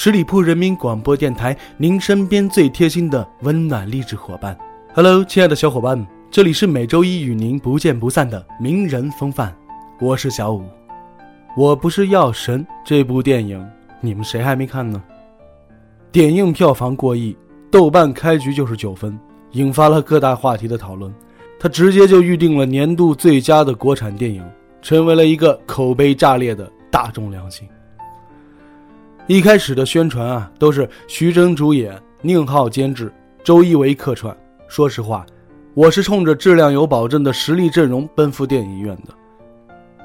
十里铺人民广播电台，您身边最贴心的温暖励志伙伴。Hello，亲爱的小伙伴们，这里是每周一与您不见不散的名人风范，我是小五。我不是药神这部电影，你们谁还没看呢？点映票房过亿，豆瓣开局就是九分，引发了各大话题的讨论。它直接就预定了年度最佳的国产电影，成为了一个口碑炸裂的大众良心。一开始的宣传啊，都是徐峥主演、宁浩监制、周一围客串。说实话，我是冲着质量有保证的实力阵容奔赴电影院的。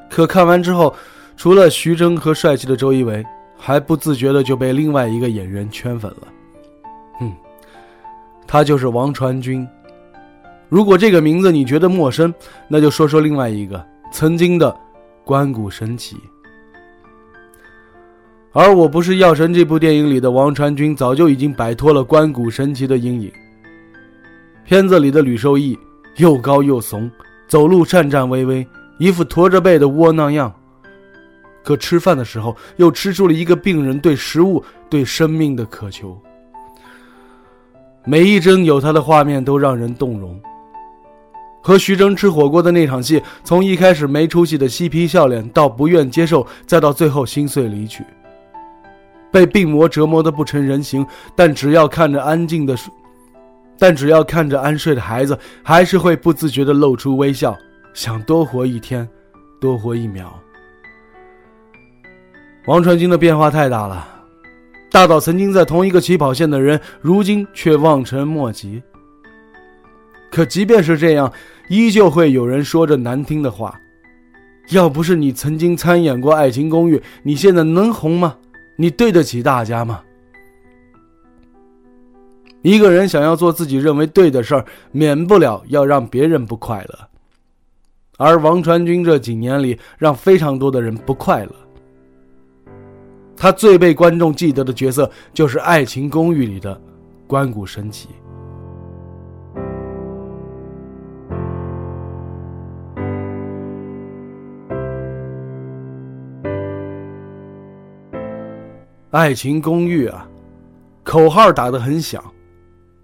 可看完之后，除了徐峥和帅气的周一围，还不自觉的就被另外一个演员圈粉了。嗯，他就是王传君。如果这个名字你觉得陌生，那就说说另外一个曾经的关谷神奇。而我不是药神这部电影里的王传君，早就已经摆脱了关谷神奇的阴影。片子里的吕受益又高又怂，走路颤颤巍巍，一副驼着背的窝囊样。可吃饭的时候，又吃出了一个病人对食物、对生命的渴求。每一帧有他的画面都让人动容。和徐峥吃火锅的那场戏，从一开始没出息的嬉皮笑脸，到不愿接受，再到最后心碎离去。被病魔折磨的不成人形，但只要看着安静的，但只要看着安睡的孩子，还是会不自觉的露出微笑，想多活一天，多活一秒。王传君的变化太大了，大到曾经在同一个起跑线的人，如今却望尘莫及。可即便是这样，依旧会有人说着难听的话：“要不是你曾经参演过《爱情公寓》，你现在能红吗？”你对得起大家吗？一个人想要做自己认为对的事儿，免不了要让别人不快乐。而王传君这几年里，让非常多的人不快乐。他最被观众记得的角色，就是《爱情公寓》里的关谷神奇。爱情公寓啊，口号打得很响，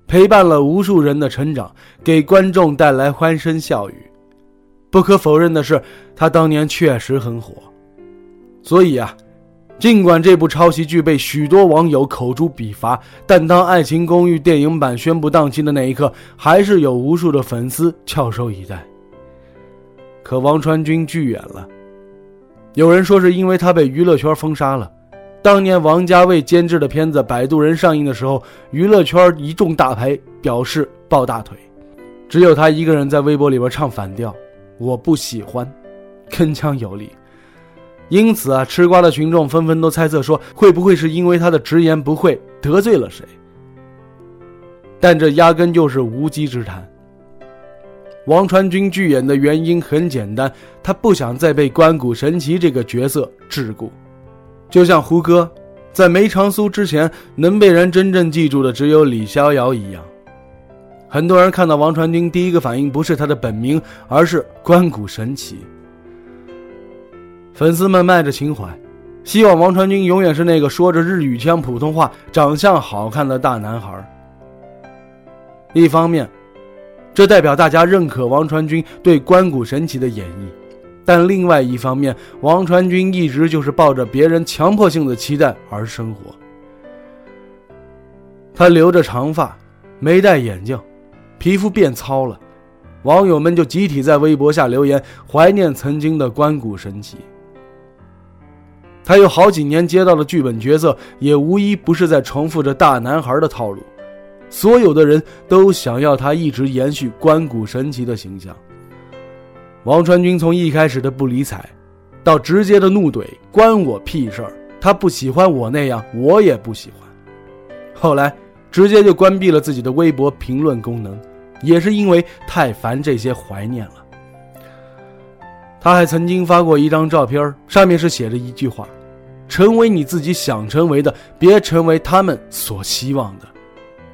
陪伴了无数人的成长，给观众带来欢声笑语。不可否认的是，他当年确实很火。所以啊，尽管这部抄袭剧被许多网友口诛笔伐，但当《爱情公寓》电影版宣布档期的那一刻，还是有无数的粉丝翘首以待。可王传君拒演了，有人说是因为他被娱乐圈封杀了。当年王家卫监制的片子《摆渡人》上映的时候，娱乐圈一众大牌表示抱大腿，只有他一个人在微博里边唱反调，我不喜欢，铿锵有力。因此啊，吃瓜的群众纷纷都猜测说，会不会是因为他的直言不讳得罪了谁？但这压根就是无稽之谈。王传君拒演的原因很简单，他不想再被关谷神奇这个角色桎梏。就像胡歌，在梅长苏之前，能被人真正记住的只有李逍遥一样。很多人看到王传君，第一个反应不是他的本名，而是关谷神奇。粉丝们卖着情怀，希望王传君永远是那个说着日语腔普通话、长相好看的大男孩。一方面，这代表大家认可王传君对关谷神奇的演绎。但另外一方面，王传君一直就是抱着别人强迫性的期待而生活。他留着长发，没戴眼镜，皮肤变糙了，网友们就集体在微博下留言怀念曾经的关谷神奇。他有好几年接到的剧本角色，也无一不是在重复着大男孩的套路，所有的人都想要他一直延续关谷神奇的形象。王传君从一开始的不理睬，到直接的怒怼，关我屁事儿！他不喜欢我那样，我也不喜欢。后来直接就关闭了自己的微博评论功能，也是因为太烦这些怀念了。他还曾经发过一张照片，上面是写着一句话：“成为你自己想成为的，别成为他们所希望的。”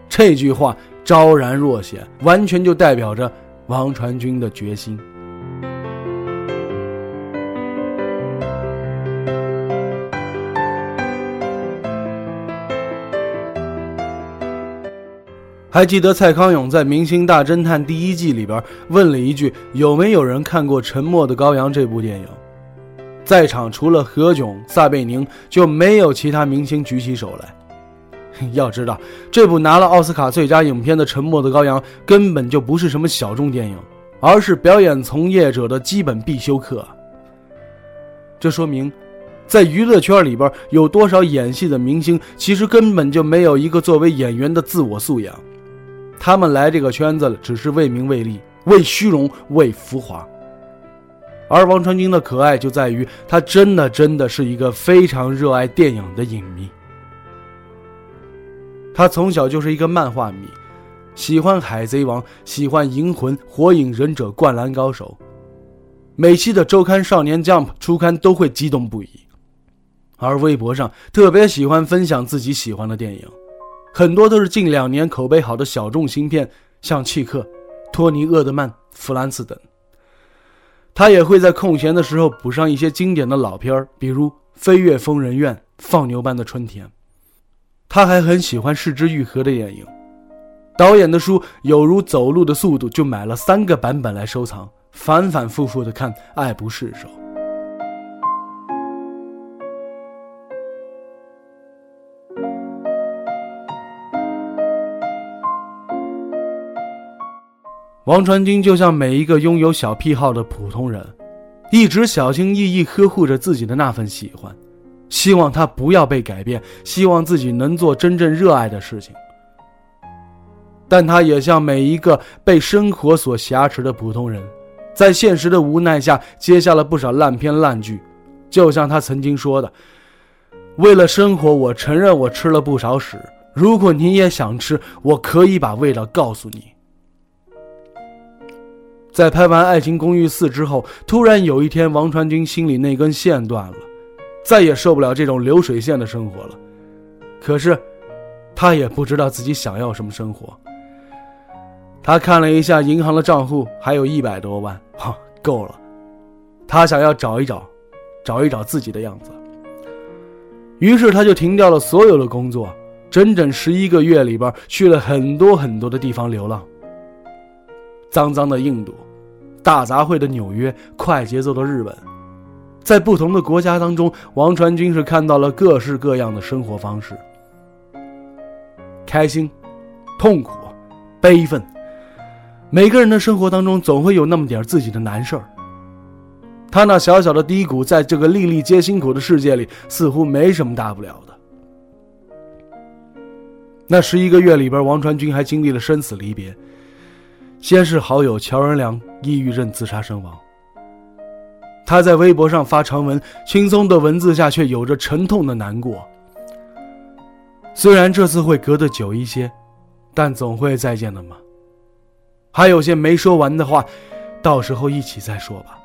这句话昭然若显，完全就代表着王传君的决心。还记得蔡康永在《明星大侦探》第一季里边问了一句：“有没有人看过《沉默的羔羊》这部电影？”在场除了何炅、撒贝宁，就没有其他明星举起手来。要知道，这部拿了奥斯卡最佳影片的《沉默的羔羊》根本就不是什么小众电影，而是表演从业者的基本必修课。这说明，在娱乐圈里边有多少演戏的明星，其实根本就没有一个作为演员的自我素养。他们来这个圈子了只是为名为利、为虚荣、为浮华。而王传君的可爱就在于，他真的真的是一个非常热爱电影的影迷。他从小就是一个漫画迷，喜欢《海贼王》，喜欢《银魂》《火影忍者》《灌篮高手》，每期的周刊《少年 Jump》初刊都会激动不已。而微博上特别喜欢分享自己喜欢的电影。很多都是近两年口碑好的小众芯片，像契克、托尼·厄德曼、弗兰茨等。他也会在空闲的时候补上一些经典的老片儿，比如《飞越疯人院》《放牛班的春天》。他还很喜欢《失之愈合》的电影，导演的书有如走路的速度，就买了三个版本来收藏，反反复复的看，爱不释手。王传君就像每一个拥有小癖好的普通人，一直小心翼翼呵护着自己的那份喜欢，希望他不要被改变，希望自己能做真正热爱的事情。但他也像每一个被生活所挟持的普通人，在现实的无奈下接下了不少烂片烂剧。就像他曾经说的：“为了生活，我承认我吃了不少屎。如果你也想吃，我可以把味道告诉你。”在拍完《爱情公寓四》之后，突然有一天，王传君心里那根线断了，再也受不了这种流水线的生活了。可是，他也不知道自己想要什么生活。他看了一下银行的账户，还有一百多万，哈，够了。他想要找一找，找一找自己的样子。于是，他就停掉了所有的工作，整整十一个月里边，去了很多很多的地方流浪。脏脏的印度。大杂烩的纽约，快节奏的日本，在不同的国家当中，王传君是看到了各式各样的生活方式，开心、痛苦、悲愤，每个人的生活当中总会有那么点自己的难事儿。他那小小的低谷，在这个粒粒皆辛苦的世界里，似乎没什么大不了的。那十一个月里边，王传君还经历了生死离别。先是好友乔仁良抑郁症自杀身亡。他在微博上发长文，轻松的文字下却有着沉痛的难过。虽然这次会隔得久一些，但总会再见的嘛。还有些没说完的话，到时候一起再说吧。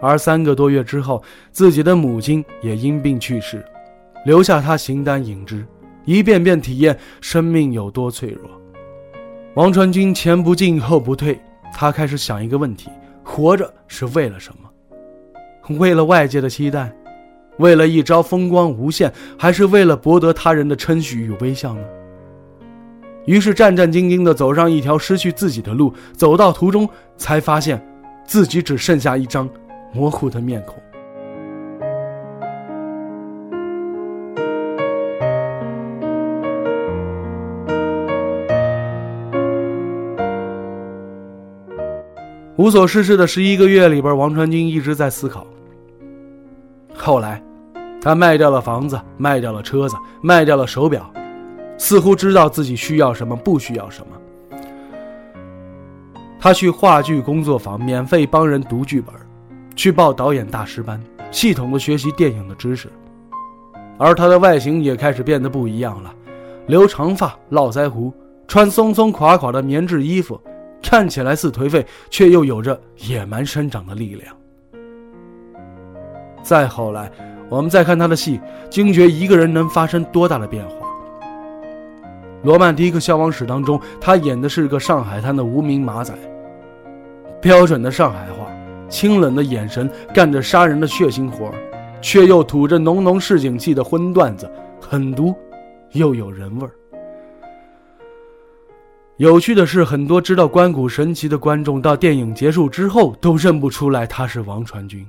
而三个多月之后，自己的母亲也因病去世，留下他形单影只，一遍遍体验生命有多脆弱。王传君前不进后不退，他开始想一个问题：活着是为了什么？为了外界的期待，为了一朝风光无限，还是为了博得他人的称许与微笑呢？于是战战兢兢地走上一条失去自己的路，走到途中才发现，自己只剩下一张模糊的面孔。无所事事的十一个月里边，王传君一直在思考。后来，他卖掉了房子，卖掉了车子，卖掉了手表，似乎知道自己需要什么，不需要什么。他去话剧工作坊免费帮人读剧本，去报导演大师班，系统的学习电影的知识。而他的外形也开始变得不一样了，留长发、络腮胡，穿松松垮垮的棉质衣服，看起来似颓废，却又有着野蛮生长的力量。再后来，我们再看他的戏，惊觉一个人能发生多大的变化。《罗曼蒂克消亡史》当中，他演的是个上海滩的无名马仔，标准的上海话，清冷的眼神，干着杀人的血腥活却又吐着浓浓市井气的荤段子，狠毒，又有人味儿。有趣的是，很多知道关谷神奇的观众，到电影结束之后都认不出来他是王传君。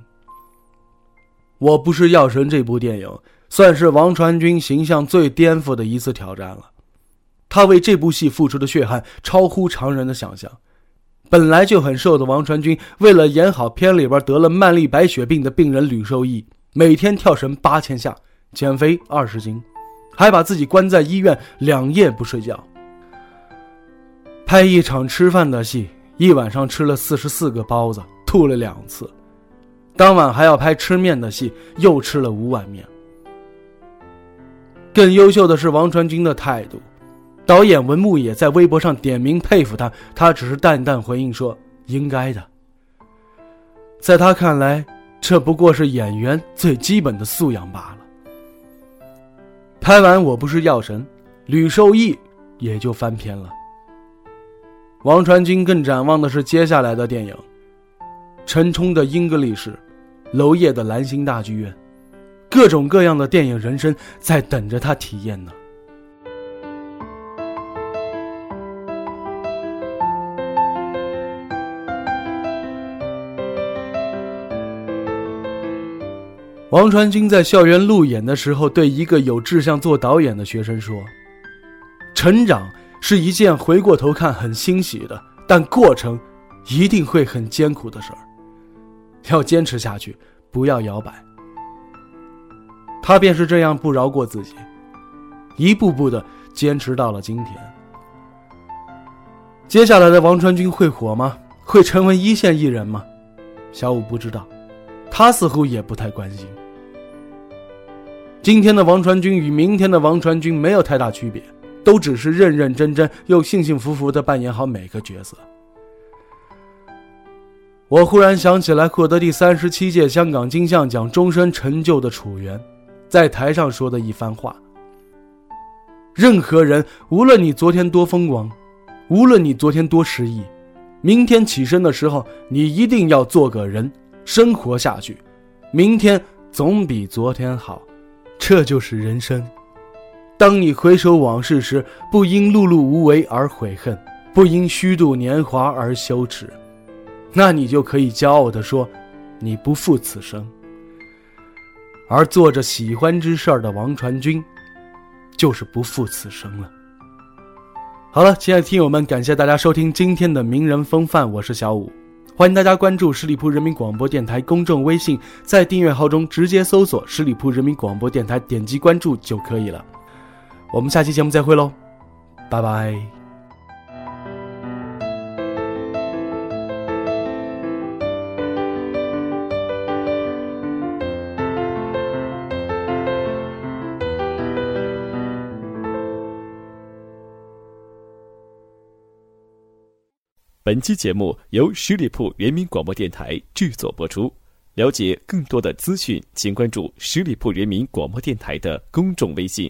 我不是药神这部电影，算是王传君形象最颠覆的一次挑战了。他为这部戏付出的血汗超乎常人的想象。本来就很瘦的王传君，为了演好片里边得了慢粒白血病的病人吕受益，每天跳绳八千下，减肥二十斤，还把自己关在医院两夜不睡觉。拍一场吃饭的戏，一晚上吃了四十四个包子，吐了两次。当晚还要拍吃面的戏，又吃了五碗面。更优秀的是王传君的态度。导演文牧野在微博上点名佩服他，他只是淡淡回应说：“应该的。”在他看来，这不过是演员最基本的素养罢了。拍完《我不是药神》，吕受益也就翻篇了。王传君更展望的是接下来的电影：陈冲的《英格力士》，娄烨的《蓝星大剧院》，各种各样的电影人生在等着他体验呢。王传君在校园路演的时候，对一个有志向做导演的学生说：“成长是一件回过头看很欣喜的，但过程一定会很艰苦的事儿。要坚持下去，不要摇摆。”他便是这样不饶过自己，一步步的坚持到了今天。接下来的王传君会火吗？会成为一线艺人吗？小五不知道，他似乎也不太关心。今天的王传君与明天的王传君没有太大区别，都只是认认真真又幸幸福福的扮演好每个角色。我忽然想起来，获得第三十七届香港金像奖终身成就的楚原，在台上说的一番话：任何人，无论你昨天多风光，无论你昨天多失意，明天起身的时候，你一定要做个人，生活下去，明天总比昨天好。这就是人生。当你回首往事时，不因碌碌无为而悔恨，不因虚度年华而羞耻，那你就可以骄傲地说，你不负此生。而做着喜欢之事儿的王传君，就是不负此生了。好了，亲爱的听友们，感谢大家收听今天的名人风范，我是小五。欢迎大家关注十里铺人民广播电台公众微信，在订阅号中直接搜索“十里铺人民广播电台”，点击关注就可以了。我们下期节目再会喽，拜拜。本期节目由十里铺人民广播电台制作播出。了解更多的资讯，请关注十里铺人民广播电台的公众微信